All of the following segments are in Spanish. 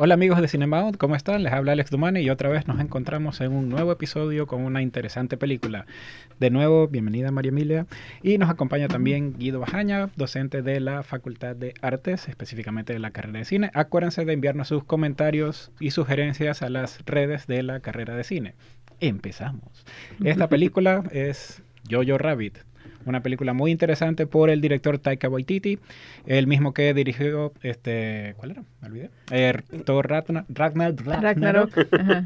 Hola amigos de Cinemaut, ¿cómo están? Les habla Alex Dumani y otra vez nos encontramos en un nuevo episodio con una interesante película. De nuevo, bienvenida María Emilia. Y nos acompaña también Guido Bajaña, docente de la Facultad de Artes, específicamente de la carrera de cine. Acuérdense de enviarnos sus comentarios y sugerencias a las redes de la carrera de cine. Empezamos. Esta película es Jojo Rabbit, una película muy interesante por el director Taika Waititi, el mismo que dirigió este, ¿cuál era? Me olvidé. Eh, Thor Ragnar, Ragnarok,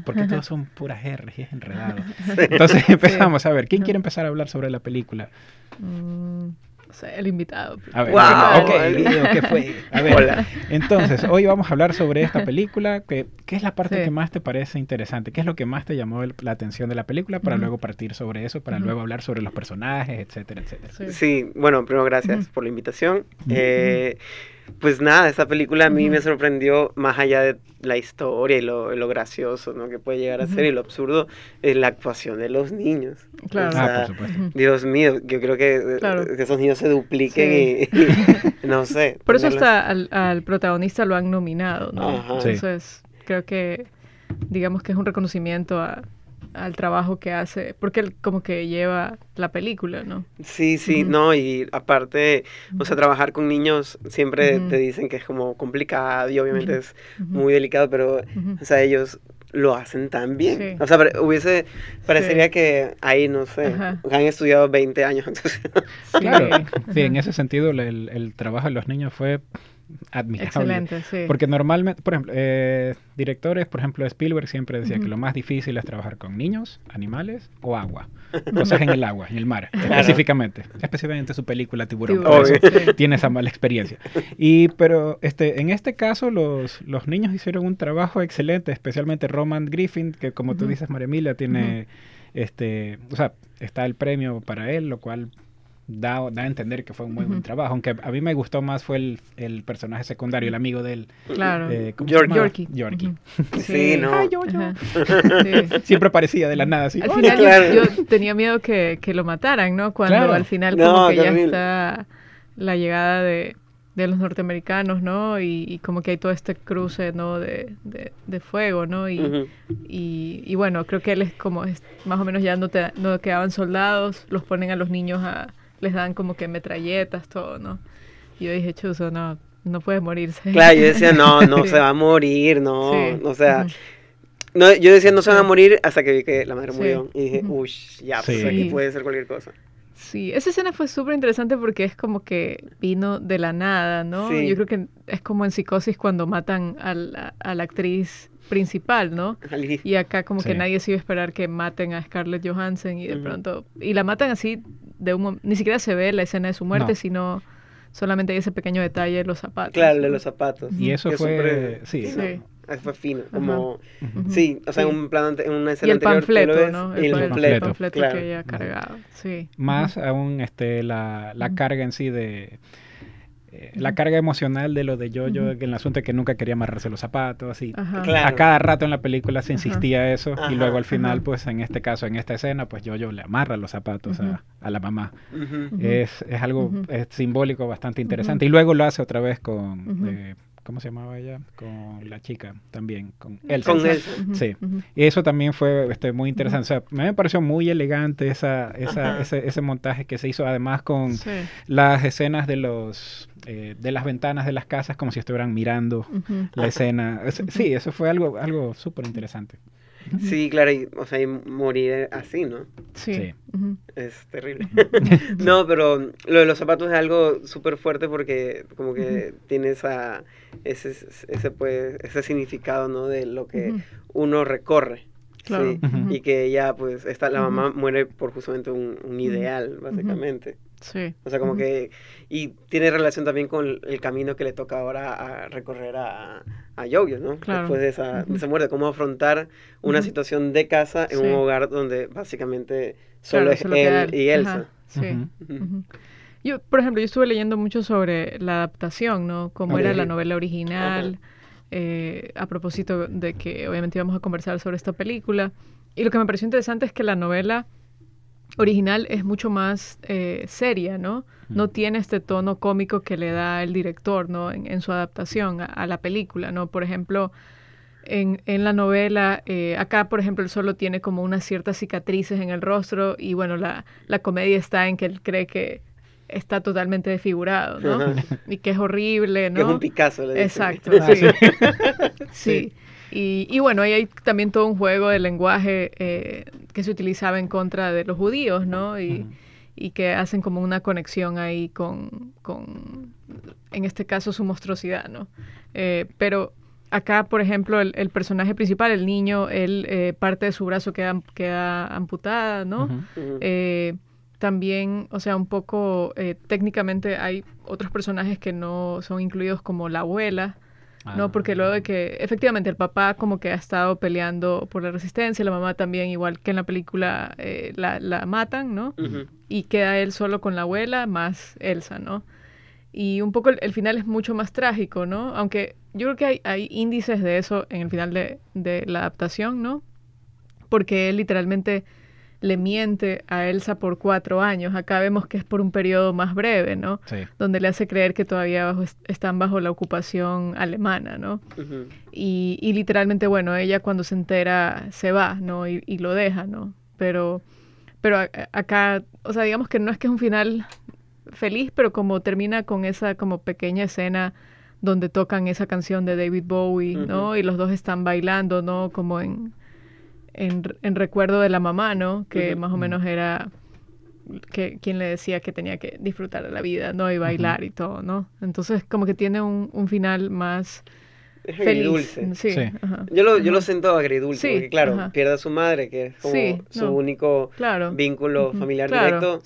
porque todos son puras R y es enredado. Entonces empezamos a ver, ¿quién quiere empezar a hablar sobre la película? Mm, el invitado. A ver, wow. ¿qué fue? A ver, entonces, hoy vamos a hablar sobre esta película. Que, ¿Qué es la parte que más te parece interesante? ¿Qué es lo que más te llamó la atención de la película? Para luego partir sobre eso, para luego hablar sobre los personajes, etcétera, etcétera. Sí, bueno, primero gracias por la invitación. Eh, pues nada, esta película a mí me sorprendió más allá de la historia y lo, lo gracioso ¿no? que puede llegar a ser y lo absurdo, es la actuación de los niños. Claro. ah, por supuesto. Dios mío, yo creo que, eh, que esos niños se dupliquen y, no sé. Por eso hasta al, al, protagonista lo han nominado, ¿no? Ajá. Entonces, creo que digamos que es un reconocimiento a, al trabajo que hace, porque él como que lleva la película, ¿no? Sí, sí, no, y aparte, o sea, trabajar con niños siempre te dicen que es como complicado y obviamente es muy delicado, pero, o sea, ellos lo hacen tan bien. O sea, hubiese, parecería que ahí, no sé, han estudiado 20 años. claro, sí, en ese sentido el, el trabajo de los niños fue admirable. Excelente, sí. Porque normalmente, por ejemplo, eh, directores, por ejemplo, Spielberg siempre decía que lo más difícil es trabajar con niños, animales o agua. Cosas en el agua, en el mar, específicamente. Específicamente su película Tiburón. Tiene esa mala experiencia. Y, pero este, en este caso, los, los niños hicieron un trabajo excelente, especialmente Roman Griffin, que como tú dices, María Emilia, tiene. Este, o sea, está el premio para él, lo cual da, da a entender que fue un muy buen trabajo. Aunque a mí me gustó más fue el, el personaje secundario, el amigo de él. Claro. Eh, Yorkie. Yorkie. Sí, no. yo, yo. Siempre parecía de la nada así. Al final yo, tenía miedo que, que, lo mataran, ¿no? Cuando al final como que ya está la llegada de, de los norteamericanos, ¿no? Y, como que hay todo este cruce, ¿no? De, de, fuego, ¿no? Y, y, y, bueno, creo que él es como, es, más o menos ya no, te, no quedaban soldados, los ponen a los niños a, les dan como que metralletas, todo, ¿no? Y yo dije, Chuzo, no, no puede morirse. Claro, yo decía, no, no se va a morir, no, o sea... No, yo decía, no se van a morir hasta que vi que la madre murió. Y dije, uy, ya, pues aquí puede ser cualquier cosa. Sí, esa escena fue súper interesante porque es como que vino de la nada, ¿no? Yo creo que es como en Psicosis cuando matan a la, a la actriz principal, ¿no? Y acá como que nadie se iba a esperar que maten a Scarlett Johansson y de pronto... Y la matan así de un ni siquiera se ve la escena de su muerte, sino solamente hay ese pequeño detalle de los zapatos. Claro, de los zapatos. Y eso fue... sí. sí. Fue fino, como... Sí, o sea, en un plan, en una escena y el panfleto, ¿no? El, el panfleto, que ella cargado, sí. Más aún este, la, la carga en sí de eh, la carga emocional de lo de Jojo, -Yo, en el asunto de que nunca quería amarrarse los zapatos, así. A cada rato en la película se insistía eso y luego al final, pues en este caso, en esta escena, pues Jojo le amarra los zapatos a, a, la mamá. es, es, algo es simbólico bastante interesante y luego lo hace otra vez con... Eh, ¿cómo se llamaba ella? Con la chica también, con Elsa. Con Elsa. Sí. Y eso también fue este, muy interesante. O sea, a mí me pareció muy elegante esa, esa, ese, ese, montaje que se hizo además con las escenas de los eh, de las ventanas de las casas como si estuvieran mirando la escena. sí, eso fue algo, algo súper interesante. Sí, claro, y, o sea, y morir así, ¿no? Sí. Es terrible. no, pero lo de los zapatos es algo súper fuerte porque como que tiene esa, ese, ese, pues, ese significado, ¿no? De lo que uno recorre. Claro. Sí, y que ella, pues, esta, la mamá muere por justamente un, un ideal, básicamente. Sí. O sea, como que... Y tiene relación también con el camino que le toca ahora a recorrer a, a Yoyo, ¿no? Después de esa, muerte, cómo afrontar una situación de casa en un hogar donde básicamente solo es él y Elsa. Sí. Yo, por ejemplo, yo estuve leyendo mucho sobre la adaptación, ¿no? Cómo era la novela original, eh, a propósito de que obviamente íbamos a conversar sobre esta película. Y lo que me pareció interesante es que la novela original es mucho más eh, seria, ¿no? No tiene este tono cómico que le da el director, ¿no? En, su adaptación a, la película, ¿no? Por ejemplo, en, en, la novela, eh, acá por ejemplo él solo tiene como unas ciertas cicatrices en el rostro y bueno, la, la comedia está en que él cree que está totalmente desfigurado, ¿no? y que es horrible, ¿no? Que es un Picasso, le Exacto, sí. sí. Y, y, bueno, ahí hay también todo un juego de lenguaje eh, que se utilizaba en contra de los judíos, ¿no? Y, y que hacen como una conexión ahí con, con en este caso, su monstruosidad, ¿no? Eh, pero acá, por ejemplo, el, el, personaje principal, el niño, él, eh, parte de su brazo queda, queda amputada, ¿no? eh, también, o sea, un poco eh, técnicamente hay otros personajes que no son incluidos como la abuela, ¿no? Porque luego de ah. que efectivamente el papá como que ha estado peleando por la resistencia, la mamá también, igual que en la película, eh, la, la, matan, ¿no? Y queda él solo con la abuela más Elsa, ¿no? Y un poco el, final es mucho más trágico, ¿no? Aunque yo creo que hay, hay índices de eso en el final de, de la adaptación, ¿no? Porque él literalmente le miente a Elsa por cuatro años. Acá vemos que es por un periodo más breve, ¿no? Sí. Donde le hace creer que todavía están bajo la ocupación alemana, ¿no? y, y, literalmente, bueno, ella cuando se entera se va, ¿no? Y, y lo deja, ¿no? Pero, pero acá, o sea, digamos que no es que es un final feliz, pero como termina con esa como pequeña escena donde tocan esa canción de David Bowie, ¿no? Y los dos están bailando, ¿no? Como en en, recuerdo de la mamá, ¿no? Que más o menos era que quien le decía que tenía que disfrutar de la vida, ¿no? Y bailar y todo, ¿no? Entonces como que tiene un, un final más... Es agridulce. Sí, Yo, lo, yo lo siento agridulce, porque claro, pierde a su madre, que es como su único vínculo familiar directo,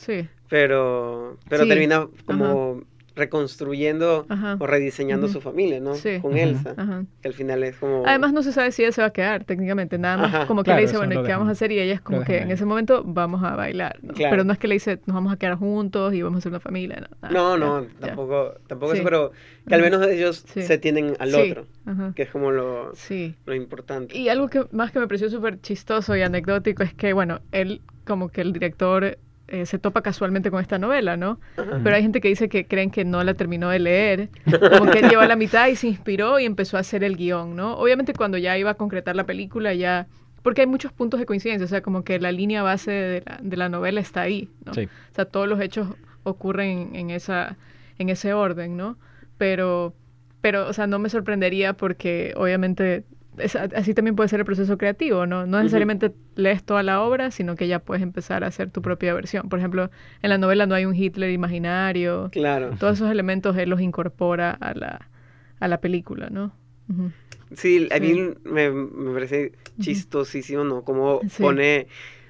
pero, pero termina como reconstruyendo o rediseñando su familia, ¿no? Con Elsa, que al final es como... Además no se sabe si ella se va a quedar técnicamente, nada más como que le dice, bueno, ¿qué vamos a hacer? Y ella es como que en ese momento vamos a bailar, ¿no? Pero no es que le dice, nos vamos a quedar juntos y vamos a ser una familia, ¿no? no, no, tampoco, tampoco eso, pero que al menos ellos se tienen al otro, que es como lo, lo importante. Y algo que más que me pareció súper chistoso y anecdótico es que, bueno, él como que el director eh, se topa casualmente con esta novela, ¿no? Pero hay gente que dice que creen que no la terminó de leer, como que él lleva la mitad y se inspiró y empezó a hacer el guion, ¿no? Obviamente cuando ya iba a concretar la película ya... Porque hay muchos puntos de coincidencia, o sea, como que la línea base de la, de la novela está ahí, ¿no? Sí. O sea, todos los hechos ocurren en, esa, en ese orden, ¿no? Pero, pero, o sea, no me sorprendería porque obviamente así también puede ser el proceso creativo, ¿no? No necesariamente lees toda la obra, sino que ya puedes empezar a hacer tu propia versión. Por ejemplo, en la novela no hay un Hitler imaginario. Claro. Todos esos elementos él los incorpora a la, a la película, ¿no? Sí, a mí me, parece chistosísimo, ¿no? Como pone...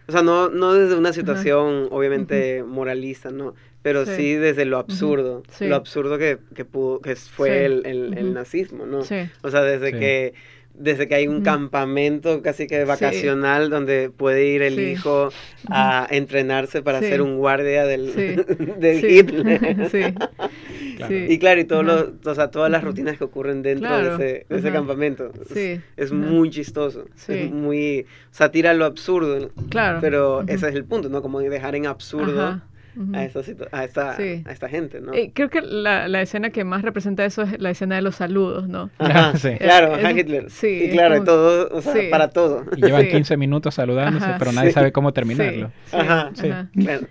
O sea, no, no desde una situación, obviamente, moralista, ¿no? Pero sí, desde lo absurdo. Lo absurdo que, que, pudo, que fue el, el, nazismo, ¿no? O sea, desde que desde que hay un campamento casi que vacacional donde puede ir el hijo a entrenarse para ser un guardia del, Hitler. Y claro, y todo o sea, todas las rutinas que ocurren dentro de ese, campamento. Es, muy chistoso. Es muy. O sea, tira lo absurdo. Claro. Pero ese es el punto, ¿no? Como dejar en absurdo a, esa, a, esta, a esta gente, ¿no? Eh, creo que la, la, escena que más representa eso es la escena de los saludos, ¿no? sí. Claro, a Hitler. Sí, y claro, todo, o sea, para todo. Y llevan 15 minutos saludándose, pero nadie sabe cómo terminarlo. Ajá, sí.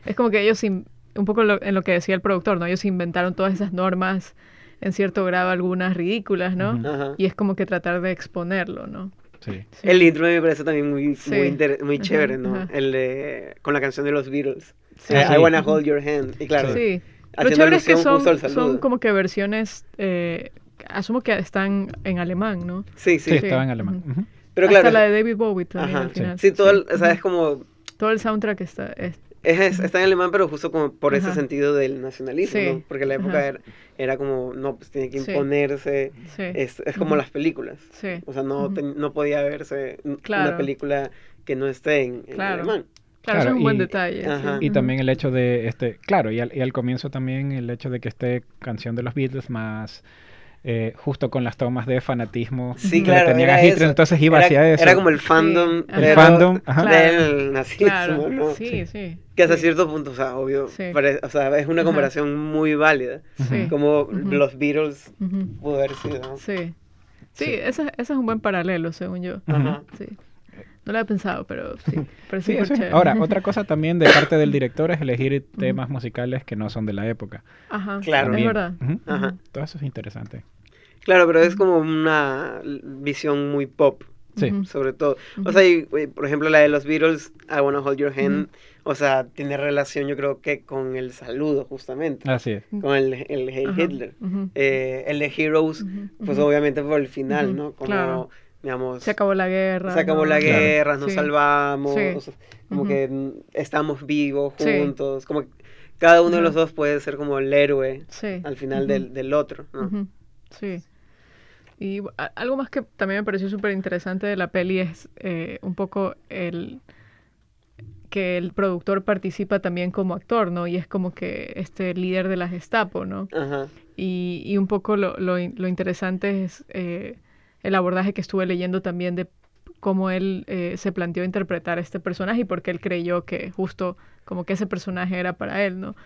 Es como que ellos, un poco en lo que decía el productor, ¿no? Ellos inventaron todas esas normas, en cierto grado algunas ridículas, ¿no? Y es como que tratar de exponerlo, ¿no? Sí. El intro me parece también muy, muy, muy chévere, ¿no? El de, con la canción de los Beatles. I wanna hold your hand. Y claro, sí. Lo chévere es que son, son como que versiones, eh, asumo que están en alemán, ¿no? Sí, sí. Sí, estaba en alemán. Pero claro. Hasta la de David Bowie también al final. Sí, todo, el, o sea, es como... Todo el soundtrack está... Es, es, está en alemán, pero justo como por ese sentido del nacionalismo, ¿no? Porque la época era, era, como, no, pues tiene que imponerse, es, es, como las películas. O sea, no, no podía verse una película que no esté en, en alemán. Claro, es un buen detalle. Y también el hecho de, este, claro, y al, y al, comienzo también el hecho de que esté canción de los Beatles más... Eh, justo con las tomas de fanatismo sí, que claro, tenían a Hitler, entonces iba hacia eso. Era como el fandom, el fandom del nazismo, claro, ¿no? Sí, sí. Que hasta cierto punto, o sea, obvio, o sea, es una comparación muy válida, como los Beatles pudo haber sido, ¿no? Sí. Sí, Ese, es un buen paralelo, según yo. Ajá. Sí. No lo había pensado, pero sí. sí Ahora, otra cosa también de parte del director es elegir temas musicales que no son de la época. Ajá, claro. Es verdad. Ajá. Todo eso es interesante. Claro, pero es como una visión muy pop. Sí. Sobre todo. O sea, por ejemplo, la de los Beatles, I Wanna Hold Your Hand, o sea, tiene relación yo creo que con el saludo, justamente. Así es. Con el, el Hitler. Eh, el de Heroes, pues obviamente por el final, ¿no? Como se acabó la guerra. Se acabó la guerra, nos salvamos, como que estamos vivos juntos, como que cada uno de los dos puede ser como el héroe al final del, del, otro, Sí. Y algo más que también me pareció súper interesante de la peli es eh, un poco el que el productor participa también como actor, ¿no? Y es como que este líder de la Gestapo, ¿no? Ajá. Y, y un poco lo, lo, lo interesante es eh, el abordaje que estuve leyendo también de cómo él eh, se planteó interpretar a este personaje y por qué él creyó que justo como que ese personaje era para él, ¿no?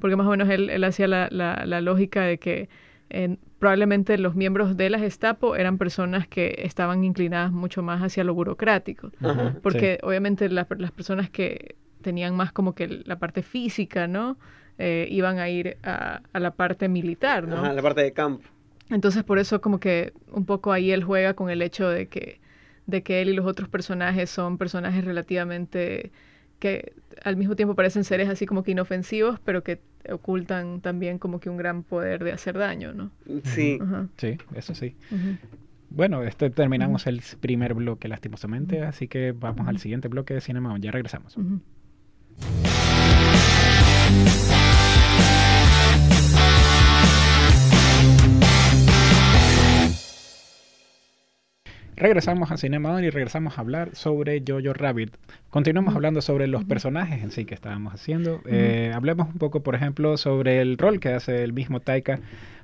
Porque más o menos él, él hacía la, la, la, lógica de que probablemente los miembros de la Gestapo eran personas que estaban inclinadas mucho más hacia lo burocrático, porque obviamente las personas que tenían más como que la parte física, ¿no? Eh, iban a ir a, a, la parte militar, ¿no? Ajá, la parte de campo. Entonces por eso como que un poco ahí él juega con el hecho de que, de que él y los otros personajes son personajes relativamente que al mismo tiempo parecen seres así como que inofensivos, pero que ocultan también como que un gran poder de hacer daño, ¿no? Sí. Sí, eso sí. Bueno, este, terminamos el primer bloque lastimosamente, así que vamos al siguiente bloque de Cinema. Ya regresamos. Regresamos a Cinema y regresamos a hablar sobre Jojo Rabbit. Continuamos hablando sobre los personajes en sí que estábamos haciendo. Eh, hablemos un poco, por ejemplo, sobre el rol que hace el mismo Taika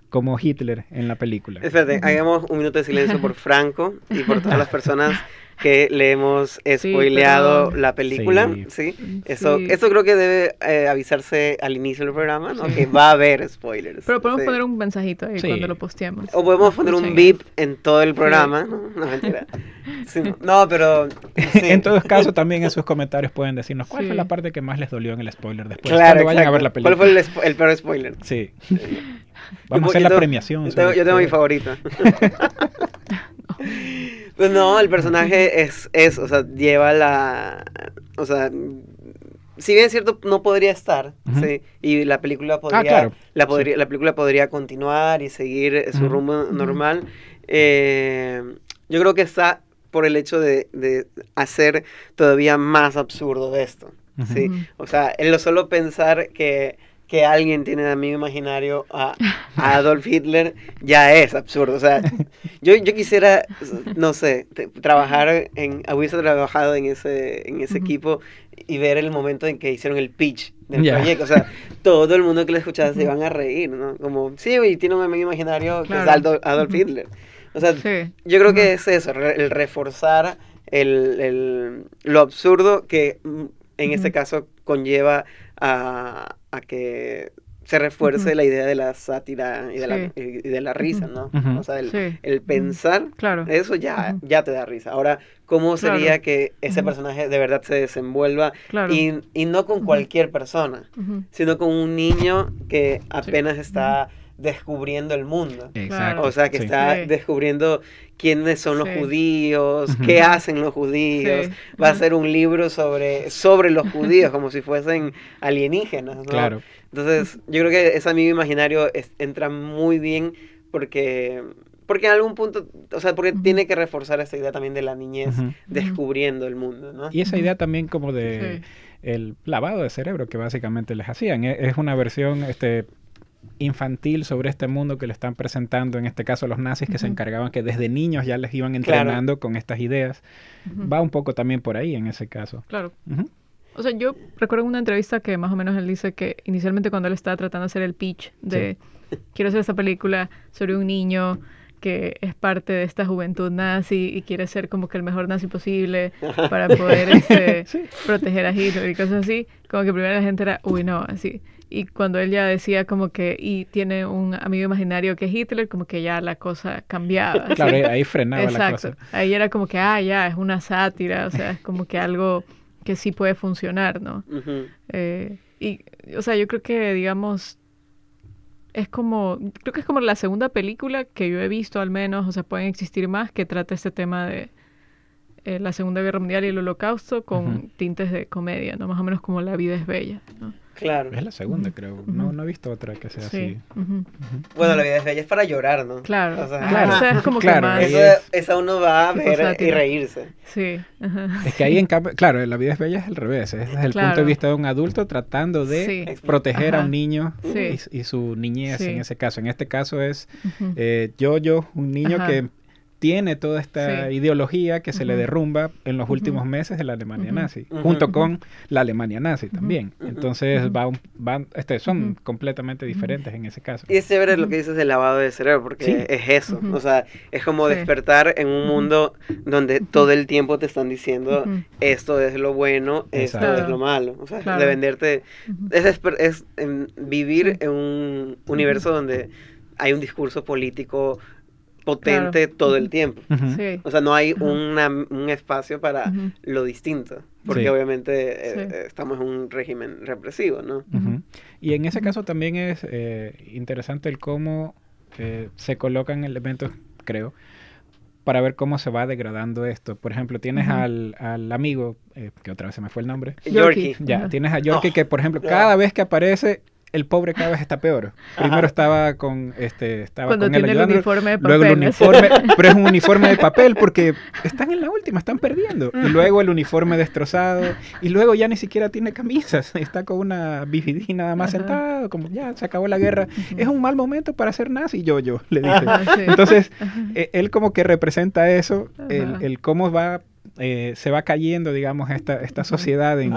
como Hitler en la película. Espérate, hagamos un minuto de silencio por Franco y por todas las personas que le hemos spoileado la película, sí. Eso, eso creo que debe eh, avisarse al inicio del programa, ¿no? Que va a haber spoilers. Pero podemos poner un mensajito ahí cuando lo posteemos. O podemos poner un beep en todo el programa, ¿no? No, mentira. no, pero... en todos casos también en sus comentarios pueden decirnos cuál fue la parte que más les dolió en el spoiler después, cuando vayan a ver la película. ¿Cuál fue el, peor spoiler? Sí. Vamos a hacer la premiación. Yo tengo, mi favorita. Pues no, el personaje es, es, o sea, lleva la, o sea, si bien es cierto, no podría estar, ¿sí? Y la película ah, podría, la, podría la película podría continuar y seguir su rumbo normal. Eh, yo creo que está por el hecho de, de hacer todavía más absurdo esto, ¿sí? O sea, el lo solo pensar que que alguien tiene de amigo imaginario a, Adolf Hitler ya es absurdo. O sea, yo, yo quisiera, no sé, trabajar en, hubiese trabajado en ese, en ese equipo y ver el momento en que hicieron el pitch del proyecto. O sea, todo el mundo que lo escuchaba se iban a reír, ¿no? Como, sí, güey, tiene un amigo imaginario que es Adolf, Hitler. O sea, yo creo que es eso, el reforzar el, el, lo absurdo que mm, en este caso conlleva a, a que se refuerce la idea de la sátira y de, la, y de la risa, ¿no? O sea, el, pensar, claro. eso ya, ya te da risa. Ahora, ¿cómo sería que ese personaje de verdad se desenvuelva y, y, no con cualquier persona, sino con un niño que apenas está descubriendo el mundo. Exacto. O sea, que está descubriendo quiénes son los judíos, qué hacen los judíos. Va a ser un libro sobre, sobre los judíos, como si fuesen alienígenas. ¿no? Claro. Entonces, yo creo que ese amigo imaginario entra muy bien porque porque en algún punto, o sea, porque tiene que reforzar esa idea también de la niñez descubriendo el mundo, ¿no? Y esa idea también como de el lavado de cerebro que básicamente les hacían. E, es una versión este infantil sobre este mundo que le están presentando, en este caso los nazis que se encargaban que desde niños ya les iban entrenando con estas ideas. Va un poco también por ahí en ese caso. Claro. O sea, yo recuerdo una entrevista que más o menos él dice que inicialmente cuando él estaba tratando de hacer el pitch de quiero hacer esta película sobre un niño que es parte de esta juventud nazi y quiere ser como que el mejor nazi posible para poder este, proteger a Hitler y cosas así, como que primero la gente era, uy, no, así. Y cuando él ya decía como que, y tiene un amigo imaginario que es Hitler, como que ya la cosa cambiaba. Claro, ahí frenaba la cosa. Ahí era como que, ah, ya, es una sátira, o sea, es como que algo que sí puede funcionar, ¿no? eh, y, o sea, yo creo que, digamos, es como, creo que es como la segunda película que yo he visto al menos, o sea, pueden existir más, que trata este tema de eh, la Segunda Guerra Mundial y el Holocausto con tintes de comedia, ¿no? Más o menos como La vida es bella, ¿no? Claro. Es la segunda, creo. no, no he visto otra que sea así. Bueno, la vida es bella es para llorar, ¿no? Claro. O sea, claro. es como que más... Esa uno va a ver y reírse. Sí. Es que ahí en cambio, claro, la vida es bella es al revés. Es desde el punto de vista de un adulto tratando de proteger a un niño y, su niñez en ese caso. En este caso es eh, yo, yo, un niño que tiene toda esta ideología que se le derrumba en los últimos meses de la Alemania nazi, junto con la Alemania nazi también. Entonces va van, este, son completamente diferentes en ese caso. Y es chévere lo que dices del lavado de cerebro, porque es eso. O sea, es como despertar en un mundo donde todo el tiempo te están diciendo esto es lo bueno, esto es lo malo. O sea, de venderte. Es, es vivir en un universo donde hay un discurso político potente todo el tiempo. O sea, no hay un espacio para lo distinto, porque obviamente eh, eh, estamos en un régimen represivo, ¿no? Y en ese caso también es eh, interesante el cómo se colocan elementos, creo, para ver cómo se va degradando esto. Por ejemplo, tienes al, al, amigo, que otra vez se me fue el nombre. Yorkie. Ya, tienes a Yorkie oh. que, por ejemplo, cada vez que aparece el pobre cada vez está peor. Primero estaba con este estaba Cuando con tiene el, uniforme de papel. Luego el uniforme, pero es un uniforme de papel porque están en la última, están perdiendo. Y luego el uniforme destrozado y luego ya ni siquiera tiene camisas, está con una BVD nada más sentado, como ya se acabó la guerra. Es un mal momento para ser nazi, yo yo le dije. Entonces, e, él como que representa eso, el, el cómo va eh, se va cayendo, digamos, esta, esta sociedad en,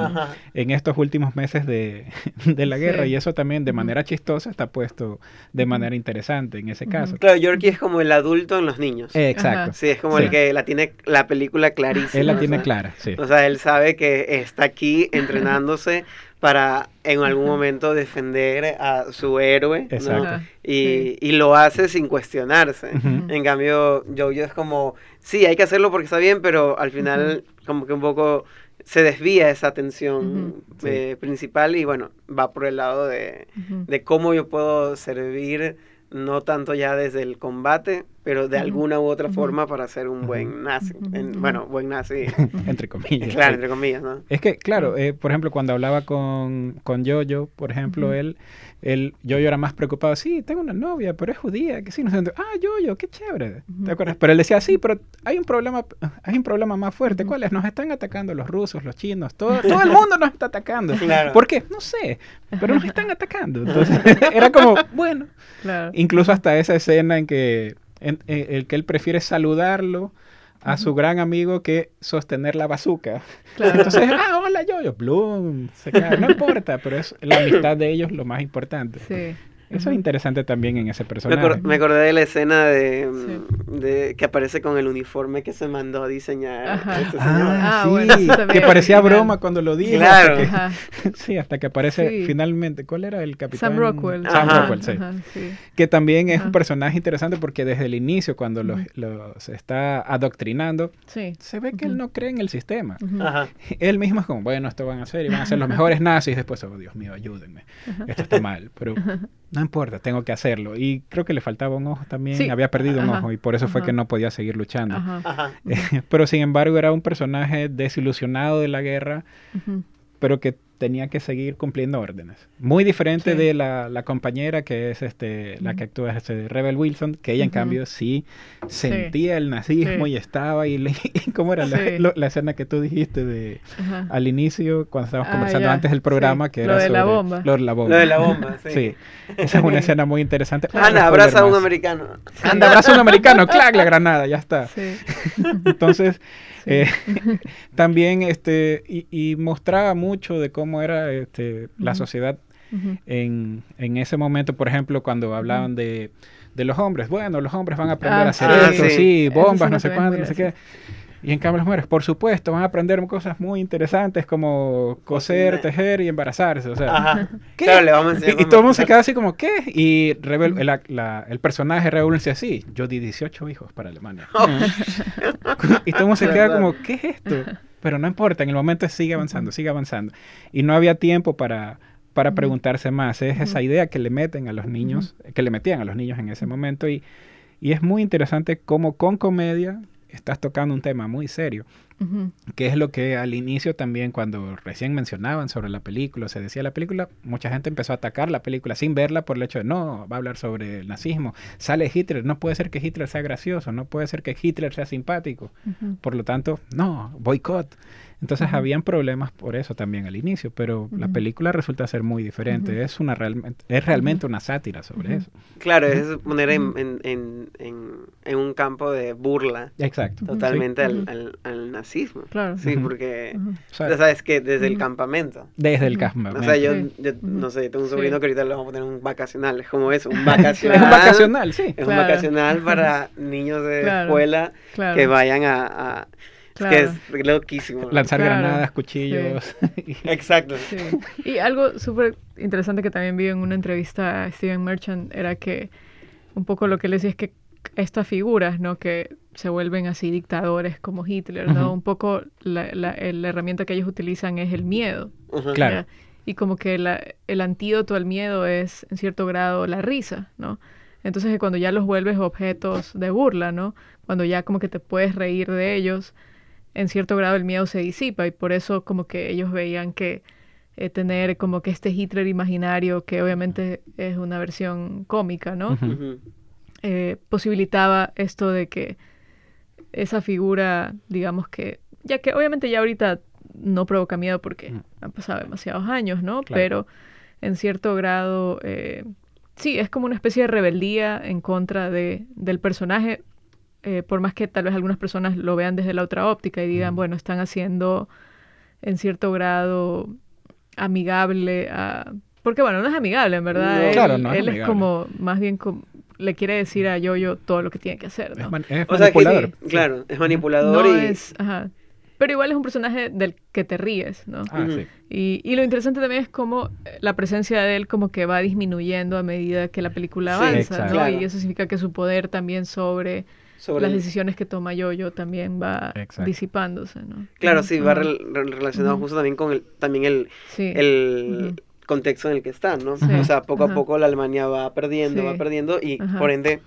en estos últimos meses de, de la guerra y eso también de manera chistosa está puesto de manera interesante en ese caso. Claro, Yorkie es como el adulto en los niños. exacto. Sí, es como el que la tiene la película clarísima. Él la tiene clara, sí. O sea, él sabe que está aquí entrenándose para en algún momento defender a su héroe ¿no? y, y, lo hace sin cuestionarse. En cambio, Jojo es como, sí, hay que hacerlo porque está bien, pero al final como que un poco se desvía esa atención eh, principal y bueno, va por el lado de, de cómo yo puedo servir no tanto ya desde el combate, pero de alguna u otra forma para ser un buen nazi. bueno, buen nazi. entre comillas. Claro, entre comillas, ¿no? Es que, claro, eh, por ejemplo, cuando hablaba con, con Jojo, por ejemplo, él, él, Jojo era más preocupado, sí, tengo una novia, pero es judía, que sí, no sé, ah, Jojo, qué chévere, ¿te acuerdas? Pero él decía, sí, pero hay un problema, hay un problema más fuerte, ¿cuál es? Nos están atacando los rusos, los chinos, todo, todo el mundo nos está atacando. Claro. ¿Por qué? No sé, pero nos están atacando. Entonces, era como, bueno, claro. incluso hasta esa escena en que, en, el que él prefiere saludarlo, a su gran amigo que sostener la bazuca. Entonces, ah, hola yo, yo, Bloom, se cae. No importa, pero es la amistad de ellos lo más importante. Sí. Eso es interesante también en ese personaje. Me, acordé de la escena de, de, que aparece con el uniforme que se mandó a diseñar este Ah, sí, ah, que parecía broma cuando lo dije. Claro. sí, hasta que aparece finalmente. ¿Cuál era el capitán? Sam Rockwell. Sam Rockwell, sí. Que también es un personaje interesante porque desde el inicio, cuando los, los está adoctrinando, se ve que él no cree en el sistema. Él mismo es como, bueno, esto van a hacer y van a ser los mejores nazis. Después, oh, Dios mío, ayúdenme. Esto está mal. Pero no importa, tengo que hacerlo. Y creo que le faltaba un ojo también, había perdido un ojo y por eso fue que no podía seguir luchando. pero sin embargo era un personaje desilusionado de la guerra, pero que tenía que seguir cumpliendo órdenes. Muy diferente de la, la, compañera que es este, la que actúa este Rebel Wilson, que ella en cambio sí sentía el nazismo y estaba y, le, cómo era la, escena que tú dijiste de al inicio cuando estábamos ah, conversando antes del programa que lo era de la bomba. Lo de la bomba. Lo de la bomba, sí. Esa es una escena muy interesante. Anda, abraza a un americano. Anda, abraza a un americano, clac, la granada, ya está. Entonces, eh, también este, y, mostraba mucho de cómo era este, la sociedad en, en, ese momento, por ejemplo, cuando hablaban de, de los hombres. Bueno, los hombres van a aprender a ah, hacer esto, sí, bombas, no sé cuánto, no sé qué. Y en cambio las mujeres, por supuesto, van a aprender cosas muy interesantes como coser, tejer y embarazarse. O sea, ¿qué? y, todo el mundo se queda así como, ¿qué? Y el personaje reúne así. Yo di 18 hijos para Alemania. Oh. y todo el mundo se queda como, ¿qué es esto? Pero no importa, en el momento sigue avanzando, sigue avanzando. Y no había tiempo para, para preguntarse más. Es esa idea que le meten a los niños, que le metían a los niños en ese momento. Y, y es muy interesante cómo con comedia estás tocando un tema muy serio, que es lo que al inicio también cuando recién mencionaban sobre la película, se decía la película, mucha gente empezó a atacar la película sin verla por el hecho de no, va a hablar sobre el nazismo, sale Hitler, no puede ser que Hitler sea gracioso, no puede ser que Hitler sea simpático, por lo tanto, no, boicot. Entonces habían problemas por eso también al inicio, pero la película resulta ser muy diferente. Es una realmente, es realmente una sátira sobre eso. Claro, es poner en, en, en, un campo de burla. Exacto. Totalmente al, al, nazismo. Claro. Sí, porque ya sabes que desde el campamento. Desde el campamento. O sea, yo, no sé, tengo un sobrino que ahorita le vamos a poner un vacacional. Es como eso, un vacacional. un vacacional, sí. Es un vacacional para niños de escuela que vayan a es que es loquísimo. Lanzar granadas, cuchillos. Exacto. Y algo súper interesante que también vi en una entrevista a Steven Merchant era que un poco lo que él decía es que estas figuras, ¿no? Que se vuelven así dictadores como Hitler, ¿no? Un poco la, la, herramienta que ellos utilizan es el miedo. Claro. Y como que el antídoto al miedo es, en cierto grado, la risa, ¿no? Entonces, cuando ya los vuelves objetos de burla, ¿no? Cuando ya como que te puedes reír de ellos, en cierto grado el miedo se disipa y por eso como que ellos veían que eh, tener como que este Hitler imaginario, que obviamente es una versión cómica, ¿no? Eh, posibilitaba esto de que esa figura, digamos que, ya que obviamente ya ahorita no provoca miedo porque han pasado demasiados años, ¿no? Pero en cierto grado, eh, sí, es como una especie de rebeldía en contra de, del personaje, eh, por más que tal vez algunas personas lo vean desde la otra óptica y digan, bueno, están haciendo en cierto grado amigable a... Porque bueno, no es amigable, en verdad. él, claro, no es, él es como, más bien le quiere decir a Yoyo todo lo que tiene que hacer, ¿no? Es, manipulador. claro, es manipulador y... Es, ajá. Pero igual es un personaje del que te ríes, ¿no? Ah, sí. y, y, lo interesante también es cómo la presencia de él como que va disminuyendo a medida que la película avanza, ¿no? Y eso significa que su poder también sobre las decisiones que toma yo también va disipándose, ¿no? Claro, sí, va relacionado justo también con el, también el, el contexto en el que están, ¿no? O sea, poco a poco la Alemania va perdiendo, va perdiendo y por ende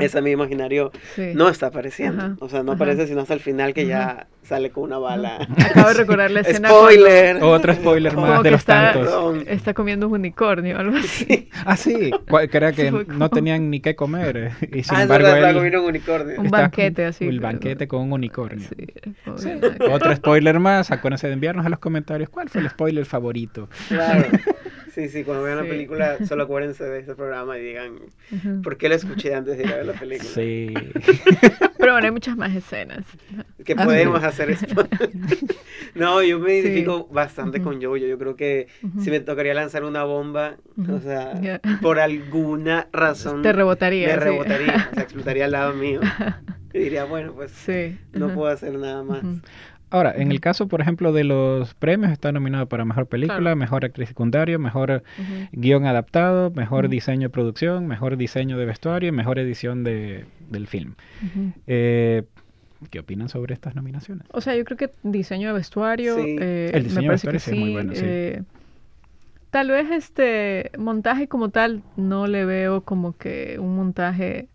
ese mismo imaginario no está apareciendo. O sea, no aparece sino hasta el final que ya sale con una bala. Acabo de recordar la escena. ¡Spoiler! Otro spoiler más de los está, tantos. Está comiendo un unicornio, algo así. ah, sí. Que era que no tenían ni qué comer. Eh, y sin ah, embargo, él comiendo un unicornio. Un banquete así. Un banquete con un unicornio. Sí, Otro spoiler más. Acuérdense de enviarnos a los comentarios cuál fue el spoiler favorito. Claro. Sí, sí, cuando vean la película, solo acuérdense de este programa y digan, ¿por qué lo escuché antes de ir a ver la película? Sí. Pero bueno, hay muchas más escenas. Que podemos hacer esto. no, yo me identifico bastante con Jojo. Yo creo que si me tocaría lanzar una bomba, o sea, por alguna razón. Te rebotaría. Me rebotaría, o sea, explotaría al lado mío. Y diría, bueno, pues no puedo hacer nada más. Ahora, en el caso, por ejemplo, de los premios, está nominado para Mejor Película, Mejor Actriz Secundaria, Mejor Guión Adaptado, Mejor Diseño de Producción, Mejor Diseño de Vestuario y Mejor Edición de, del film. Eh, ¿Qué opinan sobre estas nominaciones? O sea, yo creo que diseño de vestuario, eh, el diseño de vestuario es muy bueno, sí. Eh, tal vez este montaje como tal no le veo como que un montaje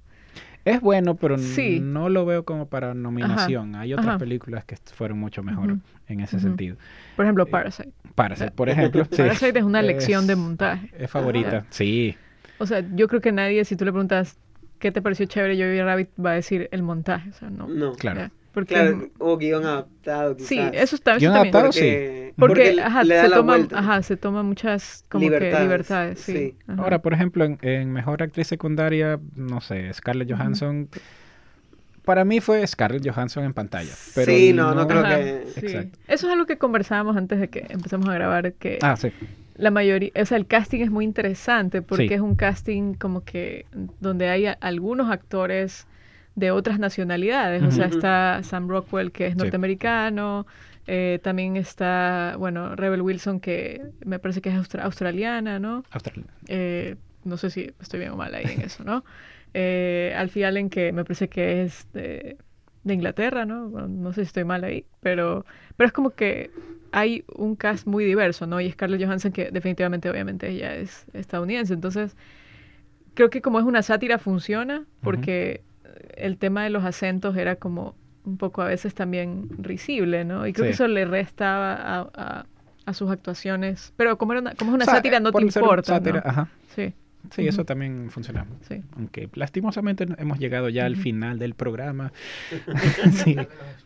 es bueno, pero no lo veo como para nominación. Hay otras películas que fueron mucho mejor en ese sentido. Por ejemplo, eh, Parasite. Parasite, por ejemplo. Parasite es una lección de montaje. Es favorita, sí. O sea, yo creo que nadie, si tú le preguntas qué te pareció chévere Jojo Rabbit, va a decir el montaje. O sea, no. No, claro. Porque, claro, o guion adaptado, quizás. Sí, eso está guion adaptado, sí. Porque, ajá, se toma, ajá, se toma muchas como libertades, que libertades, sí. Ahora, por ejemplo, en, Mejor Actriz Secundaria, no sé, Scarlett Johansson... Para mí fue Scarlett Johansson en pantalla. Pero sí, no, no, creo que... Exacto. Eso es algo que conversábamos antes de que empezamos a grabar, que... Ah, sí la mayoría, o sea, el casting es muy interesante porque es un casting como que donde hay algunos actores de otras nacionalidades. O sea, está Sam Rockwell, que es norteamericano. Eh, también está, bueno, Rebel Wilson, que me parece que es australiana, ¿no? Australiana. Eh, no sé si estoy bien o mal ahí en eso, ¿no? Eh, Alfie Allen, que me parece que es de, Inglaterra, ¿no? no sé si estoy mal ahí, pero, pero es como que hay un cast muy diverso, ¿no? Y Scarlett Johansson, que definitivamente, obviamente, ella es estadounidense. Entonces, creo que como es una sátira, funciona, porque el tema de los acentos era como un poco a veces también risible, ¿no? Y creo que eso le restaba a, sus actuaciones. Pero como, era como es una sátira, no te importa. Ajá. Sí. Sí, eso también funciona. Sí. Aunque lastimosamente hemos llegado ya al final del programa. si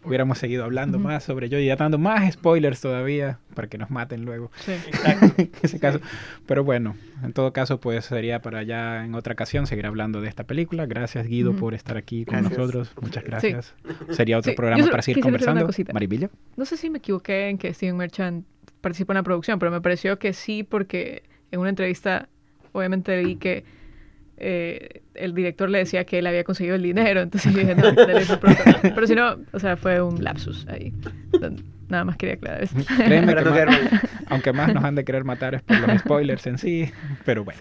hubiéramos seguido hablando más sobre yo y dando más spoilers todavía para que nos maten luego. Sí. en ese caso. Pero bueno, en todo caso, pues sería para ya en otra ocasión seguir hablando de esta película. Gracias, Guido, por estar aquí con nosotros. Muchas gracias. Sería otro programa para seguir conversando. Maribilla. No sé si me equivoqué en que Steven Merchant participó en la producción, pero me pareció que sí, porque en una entrevista obviamente vi que eh, el director le decía que él había conseguido el dinero, entonces dije, no, Pero si no, o sea, fue un lapsus ahí. Nada más quería aclarar eso. Créeme aunque más nos han de querer matar es por los spoilers en sí, pero bueno.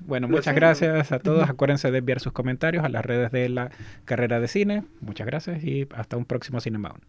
Bueno, muchas gracias a todos. Acuérdense de enviar sus comentarios a las redes de la carrera de cine. Muchas gracias y hasta un próximo Cinemaun.